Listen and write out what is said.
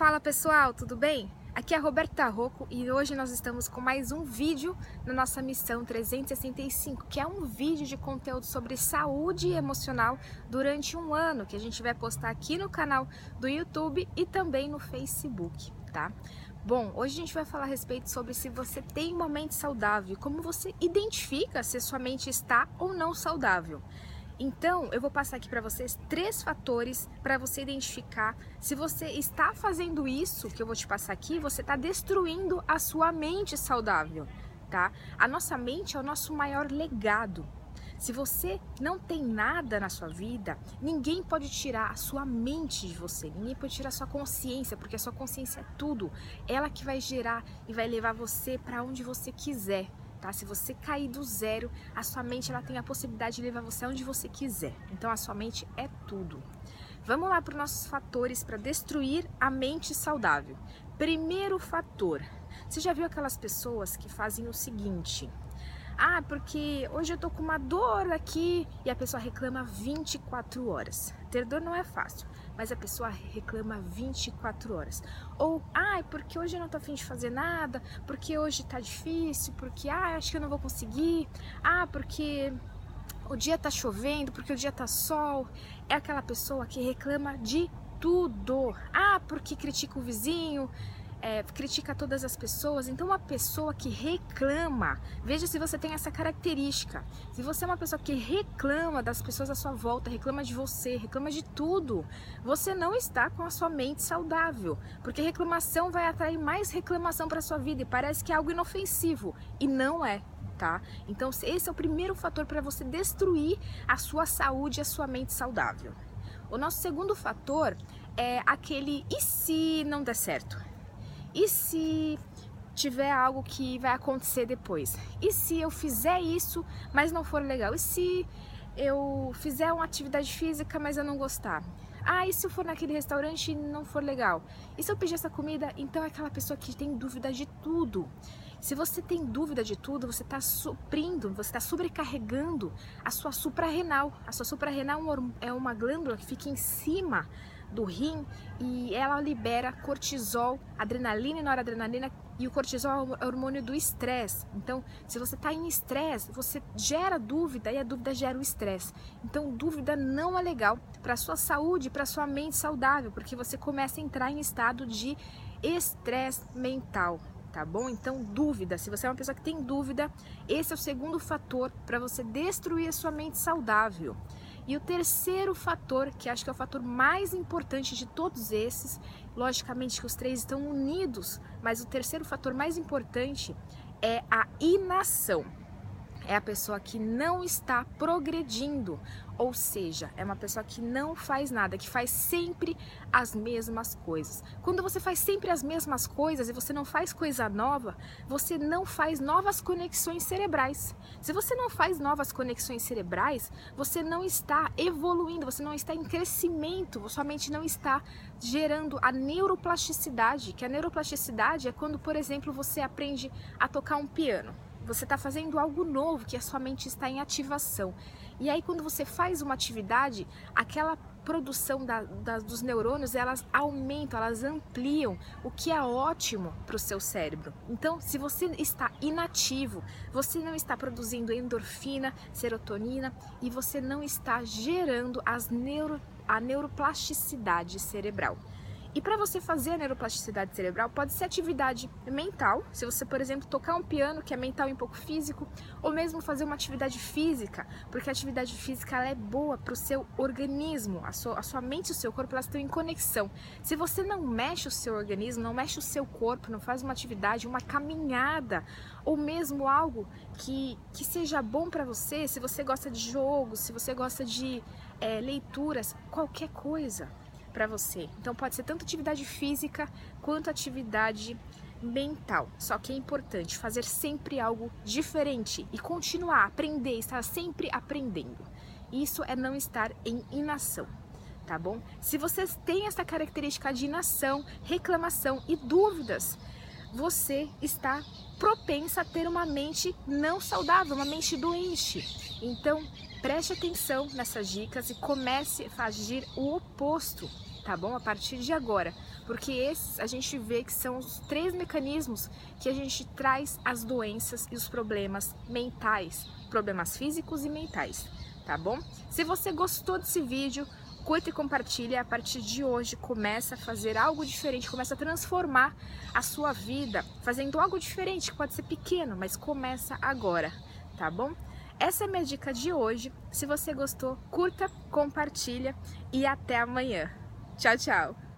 Fala pessoal, tudo bem? Aqui é a Roberta Rocco e hoje nós estamos com mais um vídeo na nossa missão 365, que é um vídeo de conteúdo sobre saúde emocional durante um ano, que a gente vai postar aqui no canal do YouTube e também no Facebook, tá? Bom, hoje a gente vai falar a respeito sobre se você tem uma mente saudável, como você identifica se sua mente está ou não saudável. Então, eu vou passar aqui para vocês três fatores para você identificar se você está fazendo isso que eu vou te passar aqui, você está destruindo a sua mente saudável, tá? A nossa mente é o nosso maior legado. Se você não tem nada na sua vida, ninguém pode tirar a sua mente de você, ninguém pode tirar a sua consciência, porque a sua consciência é tudo. Ela que vai gerar e vai levar você para onde você quiser tá? Se você cair do zero, a sua mente ela tem a possibilidade de levar você onde você quiser. Então a sua mente é tudo. Vamos lá para os nossos fatores para destruir a mente saudável. Primeiro fator. Você já viu aquelas pessoas que fazem o seguinte: ah, porque hoje eu tô com uma dor aqui e a pessoa reclama 24 horas. Ter dor não é fácil, mas a pessoa reclama 24 horas. Ou, ah, porque hoje eu não tô afim de fazer nada, porque hoje tá difícil, porque, ah, acho que eu não vou conseguir, ah, porque o dia tá chovendo, porque o dia tá sol. É aquela pessoa que reclama de tudo. Ah, porque critica o vizinho, é, critica todas as pessoas. Então, uma pessoa que reclama, veja se você tem essa característica. Se você é uma pessoa que reclama das pessoas à sua volta, reclama de você, reclama de tudo, você não está com a sua mente saudável, porque reclamação vai atrair mais reclamação para sua vida e parece que é algo inofensivo e não é. Tá? Então, esse é o primeiro fator para você destruir a sua saúde e a sua mente saudável. O nosso segundo fator é aquele e se não der certo? E se tiver algo que vai acontecer depois? E se eu fizer isso, mas não for legal? E se eu fizer uma atividade física, mas eu não gostar? Ah, e se eu for naquele restaurante e não for legal? E se eu pedir essa comida? Então é aquela pessoa que tem dúvida de tudo. Se você tem dúvida de tudo, você está suprindo, você está sobrecarregando a sua suprarrenal. A sua suprarrenal é uma glândula que fica em cima do rim e ela libera cortisol, adrenalina e noradrenalina e o cortisol é o hormônio do estresse. Então, se você está em estresse, você gera dúvida e a dúvida gera o estresse. Então, dúvida não é legal para sua saúde, para sua mente saudável, porque você começa a entrar em estado de estresse mental tá bom? Então, dúvida. Se você é uma pessoa que tem dúvida, esse é o segundo fator para você destruir a sua mente saudável. E o terceiro fator, que acho que é o fator mais importante de todos esses, logicamente que os três estão unidos, mas o terceiro fator mais importante é a inação. É a pessoa que não está progredindo, ou seja, é uma pessoa que não faz nada, que faz sempre as mesmas coisas. Quando você faz sempre as mesmas coisas e você não faz coisa nova, você não faz novas conexões cerebrais. Se você não faz novas conexões cerebrais, você não está evoluindo, você não está em crescimento, sua mente não está gerando a neuroplasticidade, que a neuroplasticidade é quando, por exemplo, você aprende a tocar um piano você está fazendo algo novo, que a sua mente está em ativação. E aí, quando você faz uma atividade, aquela produção da, da, dos neurônios elas aumentam, elas ampliam, o que é ótimo para o seu cérebro. Então, se você está inativo, você não está produzindo endorfina, serotonina e você não está gerando as neuro, a neuroplasticidade cerebral. E para você fazer a neuroplasticidade cerebral, pode ser atividade mental, se você, por exemplo, tocar um piano, que é mental e um pouco físico, ou mesmo fazer uma atividade física, porque a atividade física é boa para o seu organismo, a sua, a sua mente e o seu corpo elas estão em conexão. Se você não mexe o seu organismo, não mexe o seu corpo, não faz uma atividade, uma caminhada, ou mesmo algo que, que seja bom para você, se você gosta de jogos, se você gosta de é, leituras, qualquer coisa para você. Então pode ser tanto atividade física quanto atividade mental. Só que é importante fazer sempre algo diferente e continuar a aprender, estar sempre aprendendo. Isso é não estar em inação, tá bom? Se vocês têm essa característica de inação, reclamação e dúvidas, você está propensa a ter uma mente não saudável, uma mente doente. Então, Preste atenção nessas dicas e comece a agir o oposto. tá bom? A partir de agora, porque esses a gente vê que são os três mecanismos que a gente traz as doenças e os problemas mentais, problemas físicos e mentais, tá bom? Se você gostou desse vídeo, curta e compartilha. A partir de hoje, começa a fazer algo diferente, começa a transformar a sua vida, fazendo algo diferente, que pode ser pequeno, mas começa agora, tá bom? Essa é a minha dica de hoje. Se você gostou, curta, compartilha e até amanhã. Tchau, tchau!